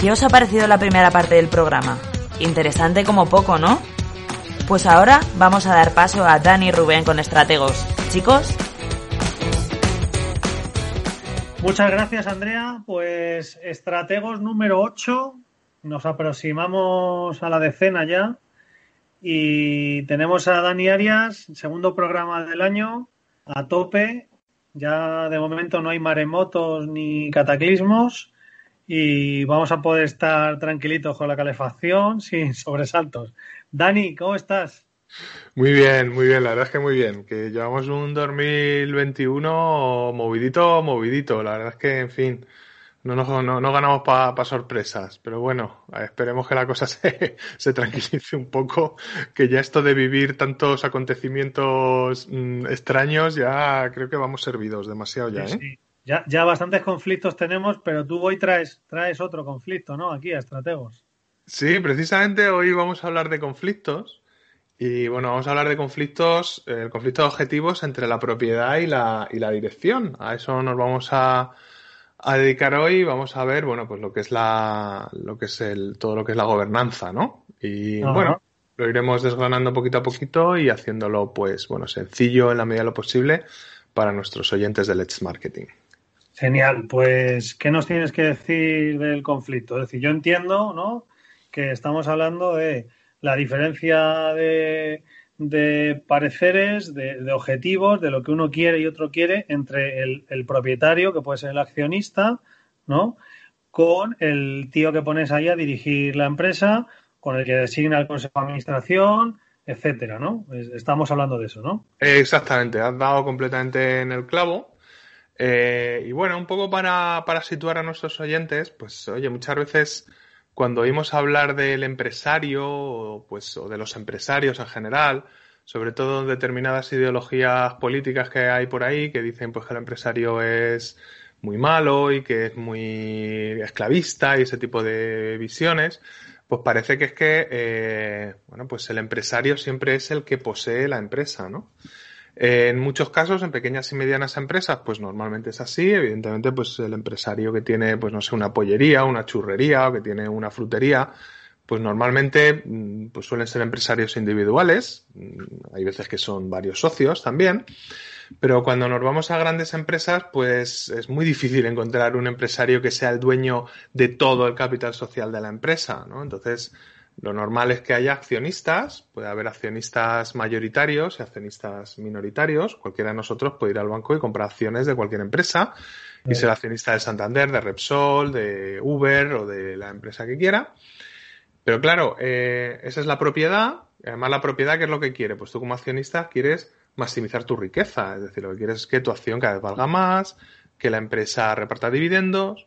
¿Qué os ha parecido la primera parte del programa? Interesante como poco, ¿no? Pues ahora vamos a dar paso a Dani Rubén con estrategos. Chicos. Muchas gracias, Andrea. Pues estrategos número 8. Nos aproximamos a la decena ya. Y tenemos a Dani Arias, segundo programa del año, a tope. Ya de momento no hay maremotos ni cataclismos y vamos a poder estar tranquilitos con la calefacción sin sobresaltos. Dani, ¿cómo estás? Muy bien, muy bien, la verdad es que muy bien. Que llevamos un 2021 movidito, movidito. La verdad es que, en fin, no, no, no ganamos para sorpresas, pero bueno, esperemos que la cosa se, se, tranquilice un poco, que ya esto de vivir tantos acontecimientos mm, extraños, ya creo que vamos servidos demasiado ya. ¿eh? Ya, ya bastantes conflictos tenemos, pero tú hoy traes, traes otro conflicto, ¿no? Aquí a estrategos. Sí, precisamente hoy vamos a hablar de conflictos. Y bueno, vamos a hablar de conflictos, el conflicto de objetivos entre la propiedad y la, y la dirección. A eso nos vamos a, a dedicar hoy vamos a ver, bueno, pues lo que es la, lo que es el, todo lo que es la gobernanza, ¿no? Y bueno, lo iremos desgranando poquito a poquito y haciéndolo, pues, bueno, sencillo en la medida de lo posible para nuestros oyentes de Let's Marketing. Genial, pues, ¿qué nos tienes que decir del conflicto? Es decir, yo entiendo, ¿no? Que estamos hablando de la diferencia de, de pareceres, de, objetivos, de lo que uno quiere y otro quiere entre el, propietario, que puede ser el accionista, ¿no? Con el tío que pones ahí a dirigir la empresa, con el que designa el consejo de administración, etcétera, ¿no? Estamos hablando de eso, ¿no? Exactamente, has dado completamente en el clavo. Eh, y bueno, un poco para, para situar a nuestros oyentes, pues oye, muchas veces cuando oímos hablar del empresario o, pues, o de los empresarios en general, sobre todo determinadas ideologías políticas que hay por ahí que dicen pues que el empresario es muy malo y que es muy esclavista y ese tipo de visiones, pues parece que es que eh, bueno pues el empresario siempre es el que posee la empresa, ¿no? En muchos casos, en pequeñas y medianas empresas, pues normalmente es así. Evidentemente, pues el empresario que tiene, pues no sé, una pollería, una churrería o que tiene una frutería, pues normalmente mm, pues suelen ser empresarios individuales. Mm, hay veces que son varios socios también. Pero cuando nos vamos a grandes empresas, pues es muy difícil encontrar un empresario que sea el dueño de todo el capital social de la empresa, ¿no? Entonces, lo normal es que haya accionistas, puede haber accionistas mayoritarios y accionistas minoritarios. Cualquiera de nosotros puede ir al banco y comprar acciones de cualquier empresa y ser accionista de Santander, de Repsol, de Uber o de la empresa que quiera. Pero claro, eh, esa es la propiedad. Además, la propiedad, ¿qué es lo que quiere? Pues tú como accionista quieres maximizar tu riqueza. Es decir, lo que quieres es que tu acción cada vez valga más, que la empresa reparta dividendos.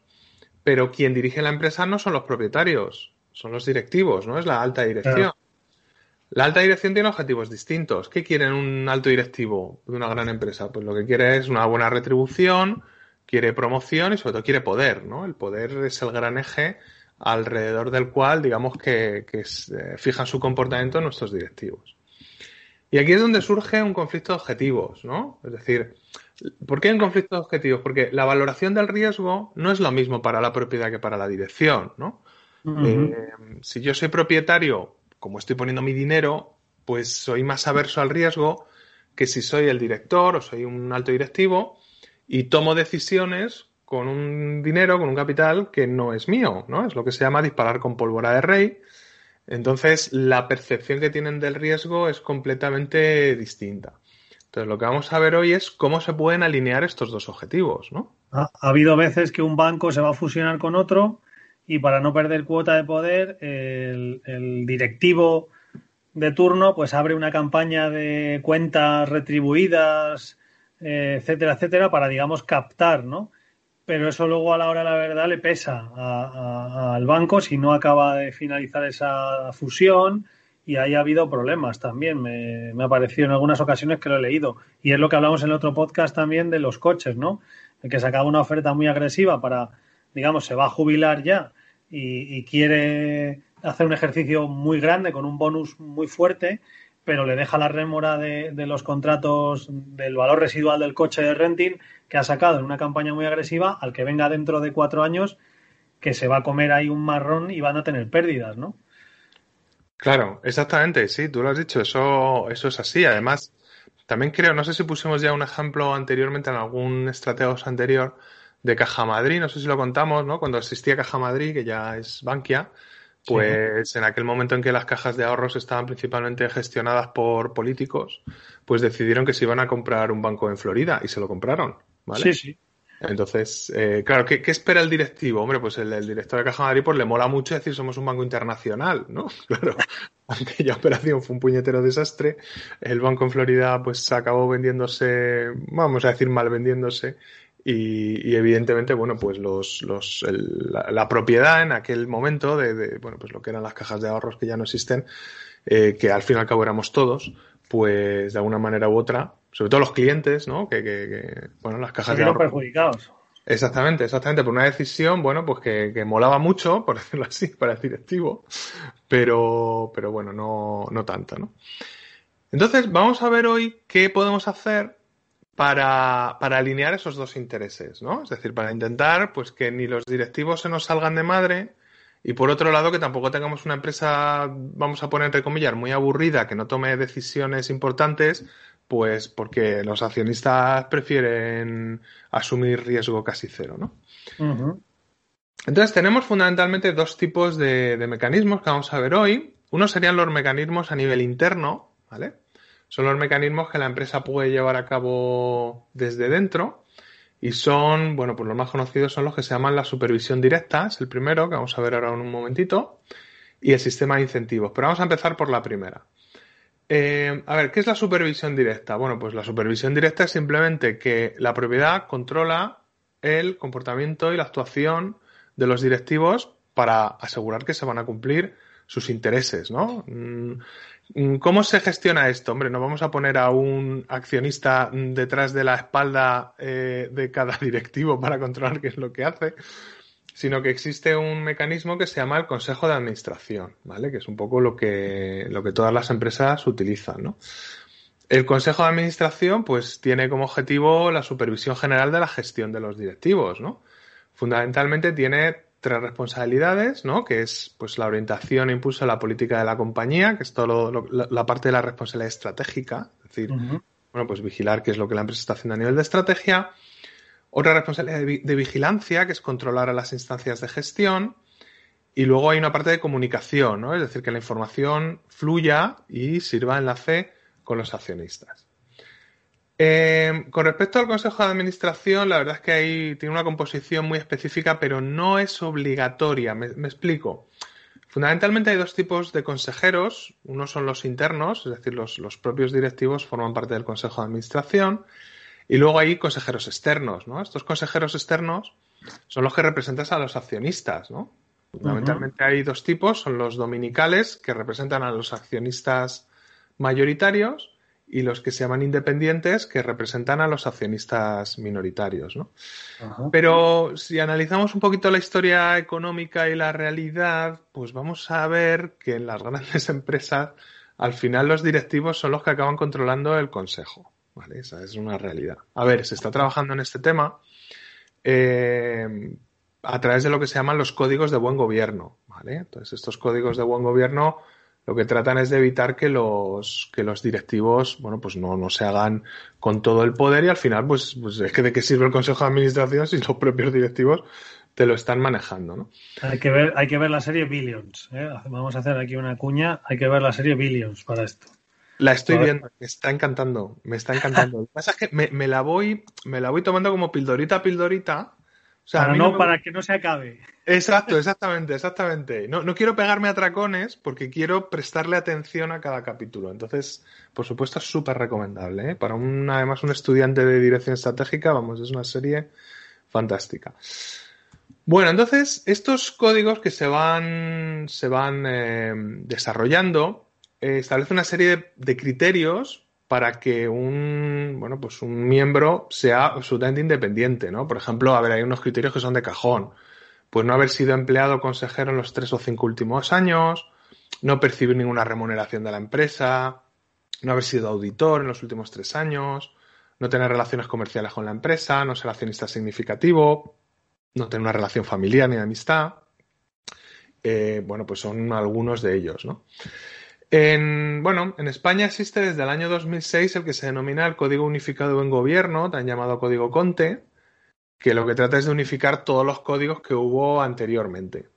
Pero quien dirige la empresa no son los propietarios, son los directivos, ¿no? Es la alta dirección. La alta dirección tiene objetivos distintos. ¿Qué quiere un alto directivo de una gran empresa? Pues lo que quiere es una buena retribución, quiere promoción y sobre todo quiere poder, ¿no? El poder es el gran eje alrededor del cual, digamos, que, que eh, fijan su comportamiento nuestros directivos. Y aquí es donde surge un conflicto de objetivos, ¿no? Es decir, ¿por qué un conflicto de objetivos? Porque la valoración del riesgo no es lo mismo para la propiedad que para la dirección, ¿no? Eh, si yo soy propietario, como estoy poniendo mi dinero, pues soy más averso al riesgo que si soy el director o soy un alto directivo y tomo decisiones con un dinero, con un capital que no es mío, ¿no? Es lo que se llama disparar con pólvora de rey. Entonces, la percepción que tienen del riesgo es completamente distinta. Entonces, lo que vamos a ver hoy es cómo se pueden alinear estos dos objetivos, ¿no? Ha, ha habido veces que un banco se va a fusionar con otro y para no perder cuota de poder, el, directivo de turno pues abre una campaña de cuentas retribuidas, eh, etcétera, etcétera, para, digamos, captar, ¿no? Pero eso luego a la hora de la verdad le pesa al banco si no acaba de finalizar esa fusión y ahí ha habido problemas también. Me, me, ha parecido en algunas ocasiones que lo he leído. Y es lo que hablamos en el otro podcast también de los coches, ¿no? El que sacaba una oferta muy agresiva para digamos, se va a jubilar ya y, quiere hacer un ejercicio muy grande con un bonus muy fuerte, pero le deja la rémora de, los contratos del valor residual del coche de renting que ha sacado en una campaña muy agresiva al que venga dentro de cuatro años que se va a comer ahí un marrón y van a tener pérdidas, ¿no? Claro, exactamente, sí, tú lo has dicho, eso, eso es así. Además, también creo, no sé si pusimos ya un ejemplo anteriormente en algún estrategos anterior de Caja Madrid, no sé si lo contamos, ¿no? Cuando existía Caja Madrid, que ya es Bankia, pues en aquel momento en que las cajas de ahorros estaban principalmente gestionadas por políticos, pues decidieron que se iban a comprar un banco en Florida y se lo compraron, ¿vale? Sí, sí. Entonces, eh, claro, ¿qué, espera el directivo? Hombre, pues el, director de Caja Madrid pues le mola mucho decir somos un banco internacional, ¿no? Claro, aquella operación fue un puñetero desastre. El banco en Florida pues acabó vendiéndose, vamos a decir mal vendiéndose, y, evidentemente, bueno, pues los, los, la, propiedad en aquel momento de, bueno, pues lo que eran las cajas de ahorros que ya no existen, eh, que al fin y al cabo éramos todos, pues de alguna manera u otra, sobre todo los clientes, ¿no? Que, que, bueno, las cajas de ahorros. perjudicados. Exactamente, exactamente, por una decisión, bueno, pues que, que, molaba mucho, por decirlo así, para el directivo, pero, pero bueno, no, no tanto, ¿no? Entonces, vamos a ver hoy qué podemos hacer para, para, alinear esos dos intereses, ¿no? Es decir, para intentar pues que ni los directivos se nos salgan de madre y por otro lado que tampoco tengamos una empresa, vamos a poner entre comillas, muy aburrida, que no tome decisiones importantes, pues porque los accionistas prefieren asumir riesgo casi cero, ¿no? Entonces tenemos fundamentalmente dos tipos de, de mecanismos que vamos a ver hoy. Uno serían los mecanismos a nivel interno, ¿vale? Son los mecanismos que la empresa puede llevar a cabo desde dentro y son, bueno, pues los más conocidos son los que se llaman la supervisión directa, es el primero que vamos a ver ahora en un momentito, y el sistema de incentivos. Pero vamos a empezar por la primera. Eh, a ver, ¿qué es la supervisión directa? Bueno, pues la supervisión directa es simplemente que la propiedad controla el comportamiento y la actuación de los directivos para asegurar que se van a cumplir sus intereses, ¿no? Mm, Mm, ¿Cómo se gestiona esto? Hombre, no vamos a poner a un accionista detrás de la espalda eh, de cada directivo para controlar qué es lo que hace, sino que existe un mecanismo que se llama el Consejo de Administración, ¿vale? Que es un poco lo que, lo que todas las empresas utilizan, ¿no? El Consejo de Administración, pues, tiene como objetivo la supervisión general de la gestión de los directivos, ¿no? Fundamentalmente tiene tres responsabilidades, ¿no? Que es pues la orientación e impulso de la política de la compañía, que es todo la, parte de la responsabilidad estratégica, es decir, bueno, pues vigilar qué es lo que la empresa está haciendo a nivel de estrategia. Otra responsabilidad de, vigilancia, que es controlar a las instancias de gestión. Y luego hay una parte de comunicación, ¿no? Es decir, que la información fluya y sirva enlace con los accionistas. Eh, con respecto al Consejo de Administración, la verdad es que ahí tiene una composición muy específica, pero no es obligatoria. Me, explico. Fundamentalmente hay dos tipos de consejeros. Uno son los internos, es decir, los, propios directivos forman parte del Consejo de Administración. Y luego hay consejeros externos, ¿no? Estos consejeros externos son los que representan a los accionistas, ¿no? Fundamentalmente hay dos tipos, son los dominicales, que representan a los accionistas mayoritarios, y los que se llaman independientes que representan a los accionistas minoritarios. ¿no? Pero si analizamos un poquito la historia económica y la realidad, pues vamos a ver que en las grandes empresas al final los directivos son los que acaban controlando el consejo. ¿vale? Esa es una realidad. A ver, se está trabajando en este tema eh, a través de lo que se llaman los códigos de buen gobierno. ¿vale? Entonces, estos códigos de buen gobierno lo que tratan es de evitar que los, que los directivos, bueno, pues no, no se hagan con todo el poder y al final, pues, pues es que de qué sirve el Consejo de Administración si los propios directivos te lo están manejando, ¿no? Hay que ver, hay que ver la serie Billions. ¿eh? Vamos a hacer aquí una cuña. Hay que ver la serie Billions para esto. La estoy viendo, me está encantando, me está encantando. Lo que pasa es que me, me, la voy, me la voy tomando como pildorita a pildorita para, no, para que no se acabe. Exacto, exactamente, exactamente. No, no quiero pegarme a tracones porque quiero prestarle atención a cada capítulo. Entonces, por supuesto, es súper recomendable. ¿eh? Para un, además, un estudiante de dirección estratégica, vamos, es una serie fantástica. Bueno, entonces, estos códigos que se van, se van eh, desarrollando eh, establecen una serie de criterios para que un, bueno, pues un miembro sea absolutamente independiente, ¿no? Por ejemplo, a ver, hay unos criterios que son de cajón. Pues no haber sido empleado consejero en los tres o cinco últimos años, no percibir ninguna remuneración de la empresa, no haber sido auditor en los últimos tres años, no tener relaciones comerciales con la empresa, no ser accionista significativo, no tener una relación familiar ni de amistad. eh, bueno, pues son algunos de ellos, ¿no? En, bueno, en España existe desde el año 2006 el que se denomina el Código Unificado en Gobierno, tan llamado Código Conte, que lo que trata es de unificar todos los códigos que hubo anteriormente.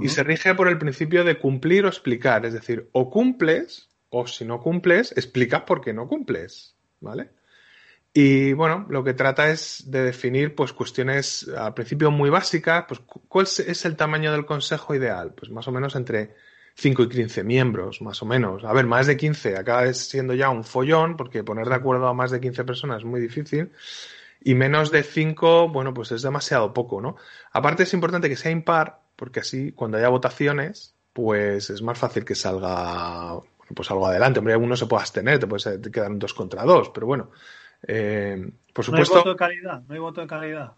Y se rige por el principio de cumplir o explicar, es decir, o cumples o si no cumples, explicas por qué no cumples, ¿vale? Y bueno, lo que trata es de definir pues cuestiones al principio muy básicas, pues cuál es el tamaño del consejo ideal, pues más o menos entre 5 y 15 miembros, más o menos. A ver, más de 15 acaba siendo ya un follón, porque poner de acuerdo a más de 15 personas es muy difícil. Y menos de 5, bueno, pues es demasiado poco, ¿no? Aparte es importante que sea impar, porque así cuando haya votaciones, pues es más fácil que salga pues algo adelante. Hombre, uno se puede abstener, te puede quedar un dos contra dos, pero bueno. Eh, por supuesto. No hay voto de calidad, no hay voto de calidad.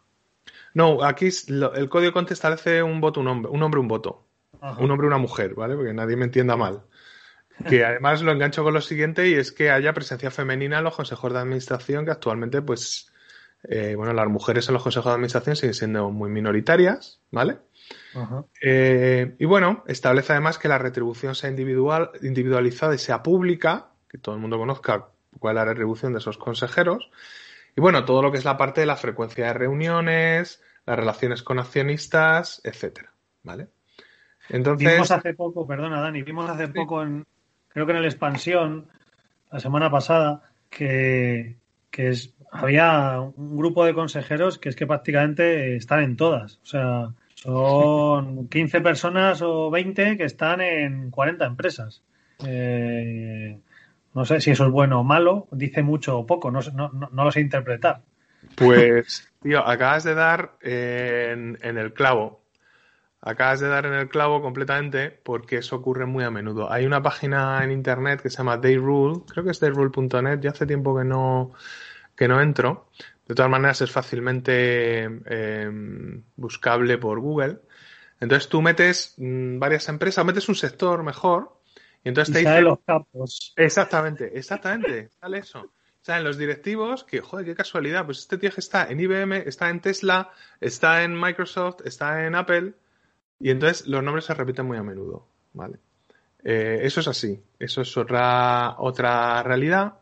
No, aquí el código Conte establece un voto, un hombre, un hombre, un voto. Un hombre, una mujer, ¿vale? Porque nadie me entienda mal. Que además lo engancho con lo siguiente y es que haya presencia femenina en los consejos de administración que actualmente, pues, eh, bueno, las mujeres en los consejos de administración siguen siendo muy minoritarias, ¿vale? Eh, y bueno, establece además que la retribución sea individual, individualizada y sea pública, que todo el mundo conozca cuál es la retribución de esos consejeros. Y bueno, todo lo que es la parte de la frecuencia de reuniones, las relaciones con accionistas, etcétera. ¿Vale? Entonces. Vimos hace poco, perdona, Dani, vimos hace poco en, creo que en el expansión, la semana pasada, que, que es, había un grupo de consejeros que es que prácticamente están en todas. O sea, son 15 personas o 20 que están en 40 empresas. Eh, no sé si eso es bueno o malo, dice mucho o poco, no, no, lo sé interpretar. Pues, tío, acabas de dar en, el clavo. Acabas de dar en el clavo completamente porque eso ocurre muy a menudo. Hay una página en internet que se llama Dayrule, creo que es dayrule.net, ya hace tiempo que no, que no entro, de todas maneras, es fácilmente em, buscable por Google. Entonces tú metes mm, varias empresas, metes un sector mejor, y entonces te dice. los campos. Exactamente, exactamente, sale eso. Salen los directivos, que joder, qué casualidad. Pues este tío que está en IBM, está en Tesla, está en Microsoft, está en Apple, y entonces los nombres se repiten muy a menudo. ¿Vale? Eh, eso es así. Eso es otra, otra realidad.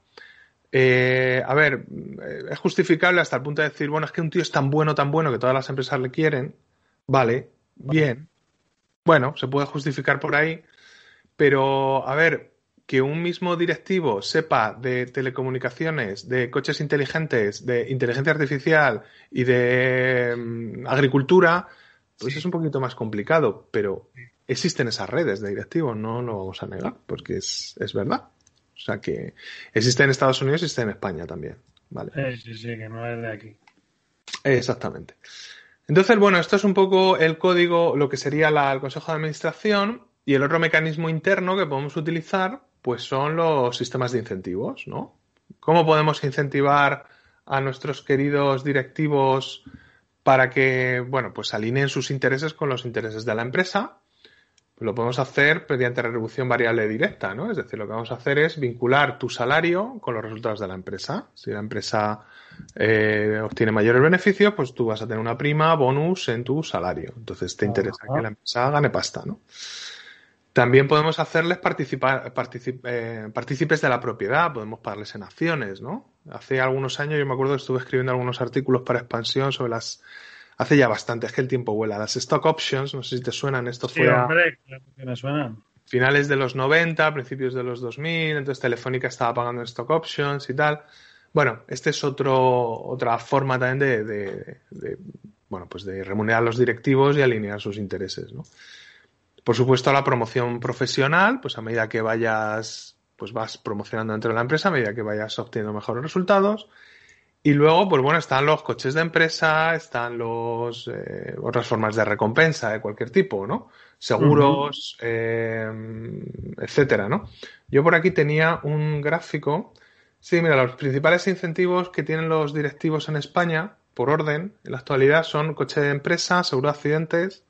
Eh, a ver, eh, es justificable hasta el punto de decir, bueno, es que un tío es tan bueno, tan bueno que todas las empresas le quieren. Vale, bien. Bueno, se puede justificar por ahí. Pero, a ver, que un mismo directivo sepa de telecomunicaciones, de coches inteligentes, de inteligencia artificial y de mm, agricultura, pues es un poquito más complicado. Pero existen esas redes de directivos, no lo vamos a negar, porque es, es verdad. O sea que existe en Estados Unidos y existe en España también. ¿vale? Sí, sí, que no es de aquí. Exactamente. Entonces, bueno, esto es un poco el código, lo que sería el Consejo de Administración y el otro mecanismo interno que podemos utilizar, pues son los sistemas de incentivos, ¿no? ¿Cómo podemos incentivar a nuestros queridos directivos para que, bueno, pues alineen sus intereses con los intereses de la empresa? Pues lo podemos hacer mediante retribución variable directa, ¿no? Es decir, lo que vamos a hacer es vincular tu salario con los resultados de la empresa. Si la empresa eh, obtiene mayores beneficios, pues tú vas a tener una prima, bonus en tu salario. Entonces te interesa que la empresa gane pasta, ¿no? También podemos hacerles participar, eh, partícipes de la propiedad, podemos pagarles en acciones, ¿no? Hace algunos años yo me acuerdo que estuve escribiendo algunos artículos para expansión sobre las hace ya bastante, es que el tiempo vuela. Las stock options, no sé si te suenan, esto fue hombre, que me suenan. finales de los 90, principios de los 2000, entonces Telefónica estaba pagando stock options y tal. Bueno, este es otro, otra forma también de, bueno, pues de remunerar a los directivos y alinear sus intereses, ¿no? Por supuesto, la promoción profesional, pues a medida que vayas, pues vas promocionando dentro de la empresa, a medida que vayas obteniendo mejores resultados. Y luego, pues bueno, están los coches de empresa, están los eh, otras formas de recompensa de cualquier tipo, ¿no? Seguros, eh, etcétera, ¿no? Yo por aquí tenía un gráfico. Sí, mira, los principales incentivos que tienen los directivos en España, por orden, en la actualidad, son coche de empresa, seguro de accidentes,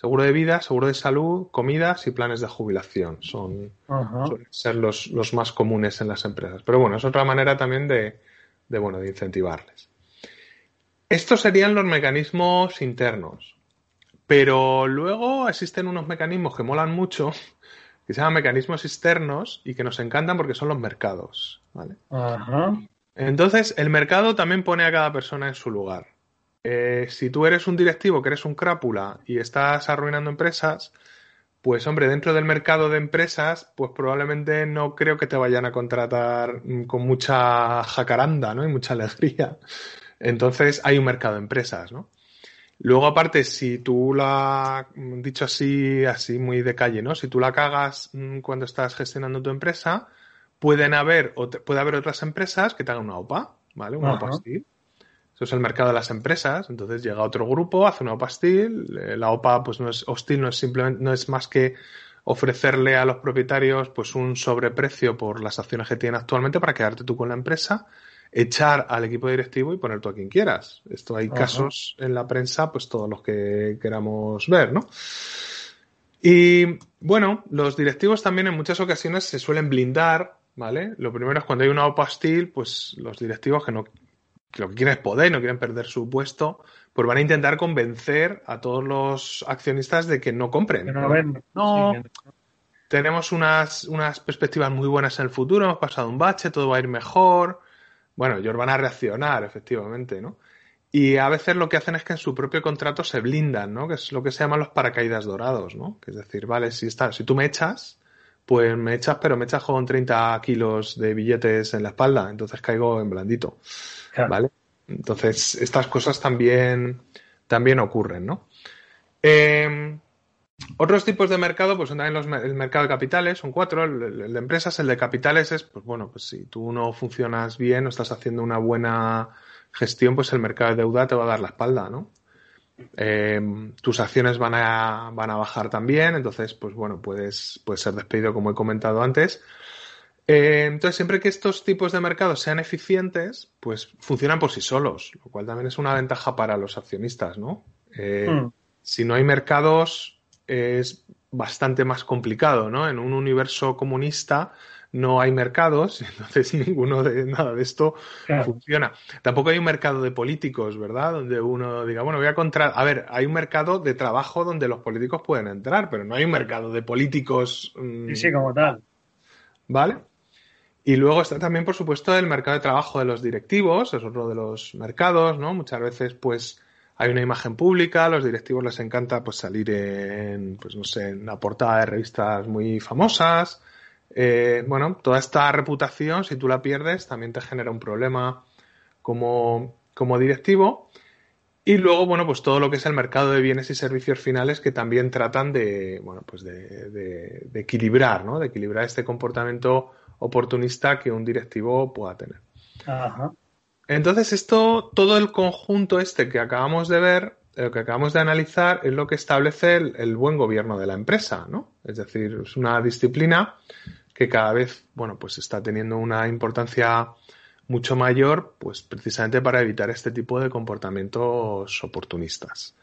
seguro de vida, seguro de salud, comidas y planes de jubilación. Son suelen ser los, los más comunes en las empresas. Pero bueno, es otra manera también de, de, bueno, de incentivarles. Estos serían los mecanismos internos. Pero luego existen unos mecanismos que molan mucho, que se llaman mecanismos externos y que nos encantan porque son los mercados. ¿vale? Entonces, el mercado también pone a cada persona en su lugar. Eh, si tú eres un directivo que eres un crápula y estás arruinando empresas, pues hombre, dentro del mercado de empresas, pues probablemente no creo que te vayan a contratar mm, con mucha jacaranda, ¿no? Y mucha alegría. Entonces hay un mercado de empresas, ¿no? Luego, aparte, si tú la, dicho así, así muy de calle, ¿no? Si tú la cagas mm, cuando estás gestionando tu empresa, pueden haber, puede haber otras empresas que te hagan una OPA, ¿vale? Una OPA hostil. Eso es el mercado de las empresas. Entonces llega otro grupo, hace una OPA hostil. Eh, la OPA, pues no es hostil, no es simplemente, no es más que ofrecerle a los propietarios pues un sobreprecio por las acciones que tienen actualmente para quedarte tú con la empresa echar al equipo directivo y poner tú a quien quieras. Esto hay casos en la prensa, pues todos los que queramos ver, ¿no? Y bueno, los directivos también en muchas ocasiones se suelen blindar, ¿vale? Lo primero es cuando hay una OPA hostil, pues los directivos que no lo que quieren es poder, no quieren perder su puesto, pues van a intentar convencer a todos los accionistas de que no compren. no, tenemos unas, unas perspectivas muy buenas en el futuro, hemos pasado un bache, todo va a ir mejor, bueno, ellos van a reaccionar, efectivamente, ¿no? Y a veces lo que hacen es que en su propio contrato se blindan, ¿no? Que es lo que se llaman los paracaídas dorados, ¿no? Que es decir, vale, si, está, si tú me echas, pues me echas, pero me echas con 30 kilos de billetes en la espalda, entonces caigo en blandito, ¿vale? Entonces, estas cosas también, también ocurren, ¿no? Eh, otros tipos de mercado, pues son también los, el mercado de capitales, son cuatro. El, de empresas, el de capitales es, pues bueno, pues si tú no funcionas bien o estás haciendo una buena gestión, pues el mercado de deuda te va a dar la espalda, ¿no? Eh, tus acciones van a, van a bajar también, entonces, pues bueno, puedes, puedes ser despedido, como he comentado antes. Eh, entonces, siempre que estos tipos de mercados sean eficientes, pues funcionan por sí solos, lo cual también es una ventaja para los accionistas, ¿no? Eh, hmm. Si no hay mercados, es bastante más complicado, ¿no? En un universo comunista no hay mercados, entonces ninguno de nada de esto funciona. Tampoco hay un mercado de políticos, ¿verdad? Donde uno diga, bueno, voy a encontrar, a ver, hay un mercado de trabajo donde los políticos pueden entrar, pero no hay un mercado de políticos. Mm, sí, sí, como tal. ¿Vale? Y luego está también, por supuesto, el mercado de trabajo de los directivos, es otro de los mercados, ¿no? Muchas veces, pues, hay una imagen pública, a los directivos les encanta pues salir en, pues no sé, en la portada de revistas muy famosas. Eh, bueno, toda esta reputación, si tú la pierdes, también te genera un problema como, como directivo. Y luego, bueno, pues todo lo que es el mercado de bienes y servicios finales que también tratan de, bueno, pues de, de equilibrar, ¿no? De equilibrar este comportamiento oportunista que un directivo pueda tener. Ajá. Entonces, esto, todo el conjunto este que acabamos de ver, lo que acabamos de analizar, es lo que establece el, buen gobierno de la empresa, ¿no? Es decir, es una disciplina que cada vez, bueno, pues está teniendo una importancia mucho mayor, pues precisamente para evitar este tipo de comportamientos oportunistas.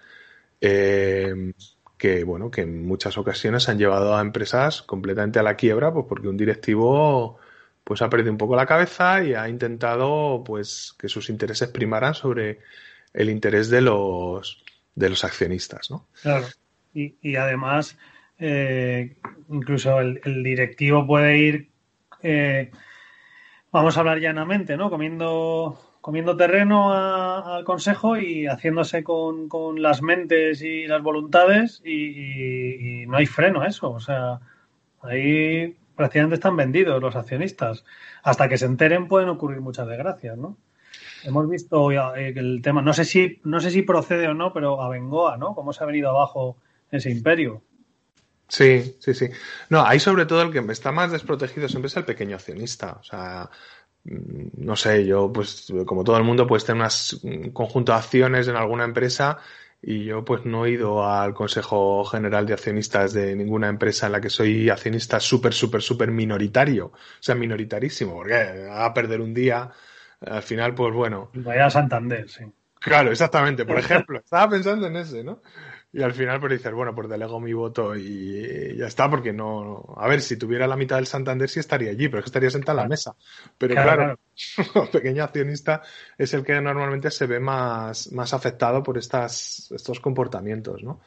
Eh, que, bueno, que en muchas ocasiones han llevado a empresas completamente a la quiebra, pues porque un directivo pues ha perdido un poco la cabeza y ha intentado pues que sus intereses primaran sobre el interés de los de los accionistas, ¿no? Claro. Y, además, eh, incluso el, directivo puede ir, eh, vamos a hablar llanamente, ¿no? Comiendo, comiendo terreno al consejo y haciéndose con, con, las mentes y las voluntades y, y no hay freno a eso. O sea, ahí prácticamente están vendidos los accionistas. Hasta que se enteren pueden ocurrir muchas desgracias, ¿no? Hemos visto eh, el tema, no sé si, no sé si procede o no, pero a Bengoa, ¿no? Cómo se ha venido abajo ese imperio. Sí, sí, sí. No, ahí sobre todo el que está más desprotegido siempre es el pequeño accionista. O sea, mm, no sé, yo, pues, como todo el mundo, pues tener un conjunto de acciones en alguna empresa y yo pues no he ido al Consejo General de Accionistas de ninguna empresa en la que soy accionista súper, súper, súper minoritario. O sea, minoritarísimo, porque a perder un día, al final, pues bueno. Vaya a Santander, sí. Claro, exactamente. Por ejemplo, estaba pensando en ese, ¿no? Y al final pues dices, bueno, pues delego mi voto y ya está, porque no... A ver, si tuviera la mitad del Santander sí estaría allí, pero es que estaría sentado en la mesa. Pero claro, el pequeño accionista es el que normalmente se ve más, más afectado por estas, estos comportamientos, ¿no?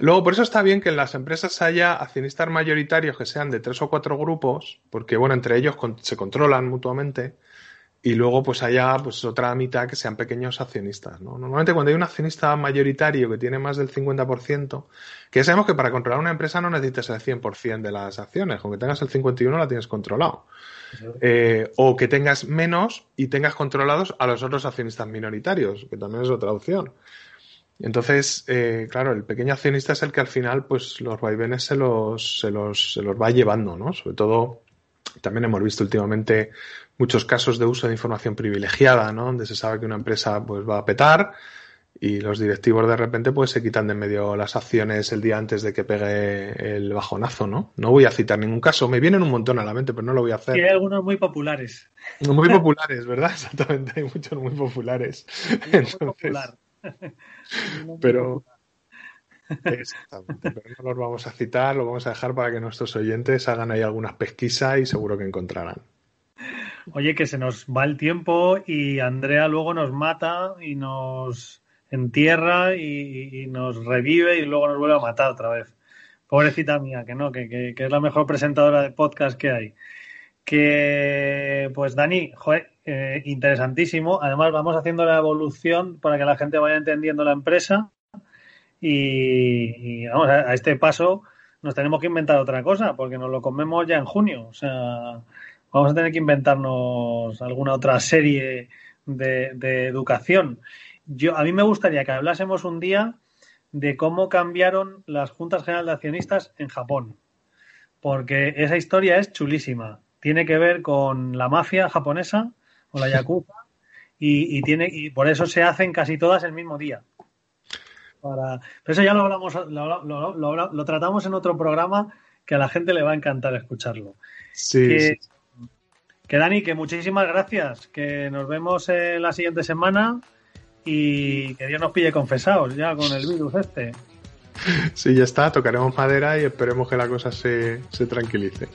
Luego, por eso está bien que en las empresas haya accionistas mayoritarios que sean de tres o cuatro grupos, porque, bueno, entre ellos se controlan mutuamente y luego pues haya pues otra mitad que sean pequeños accionistas. ¿no? Normalmente cuando hay un accionista mayoritario que tiene más del 50%, que ya sabemos que para controlar una empresa no necesitas el 100% de las acciones, con que tengas el 51% la tienes controlado. Eh, o que tengas menos y tengas controlados a los otros accionistas minoritarios, que también es otra opción. Entonces, eh, claro, el pequeño accionista es el que al final, pues los vaivenes se los, se los, se los va llevando, ¿no? Sobre todo, también hemos visto últimamente muchos casos de uso de información privilegiada, ¿no? Donde se sabe que una empresa pues va a petar y los directivos de repente pues se quitan de en medio las acciones el día antes de que pegue el bajonazo, ¿no? No voy a citar ningún caso, me vienen un montón a la mente, pero no lo voy a hacer. Y hay algunos muy populares. Muy populares, ¿verdad? Exactamente, hay muchos muy populares. Muy popular. pero Exactamente, pero no los vamos a citar, lo vamos a dejar para que nuestros oyentes hagan ahí algunas pesquisas y seguro que encontrarán. Oye, que se nos va el tiempo y Andrea luego nos mata y nos entierra y, nos revive y luego nos vuelve a matar otra vez. Pobrecita mía, que no, que, es la mejor presentadora de podcast que hay. Que, pues Dani, joder, eh, interesantísimo. Además, vamos haciendo la evolución para que la gente vaya entendiendo la empresa y, vamos, a, a este paso nos tenemos que inventar otra cosa porque nos lo comemos ya en junio. O sea, vamos a tener que inventarnos alguna otra serie de, educación. Yo, a mí me gustaría que hablásemos un día de cómo cambiaron las juntas generales de accionistas en Japón, porque esa historia es chulísima. Tiene que ver con la mafia japonesa o la yakuza y, tiene y por eso se hacen casi todas el mismo día. Para, pero eso ya lo hablamos, lo, tratamos en otro programa que a la gente le va a encantar escucharlo. sí. Que Dani, que muchísimas gracias, que nos vemos en la siguiente semana y que Dios nos pille confesados ya con el virus este. Sí, ya está, tocaremos madera y esperemos que la cosa se, tranquilice.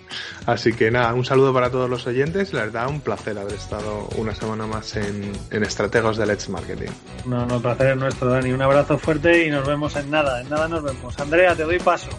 Así que nada, un saludo para todos los oyentes. La verdad, un placer haber estado una semana más en, en Estrategos de Let's Marketing. No, no, el placer es nuestro, Dani. Un abrazo fuerte y nos vemos en nada. En nada nos vemos. Andrea, te doy paso.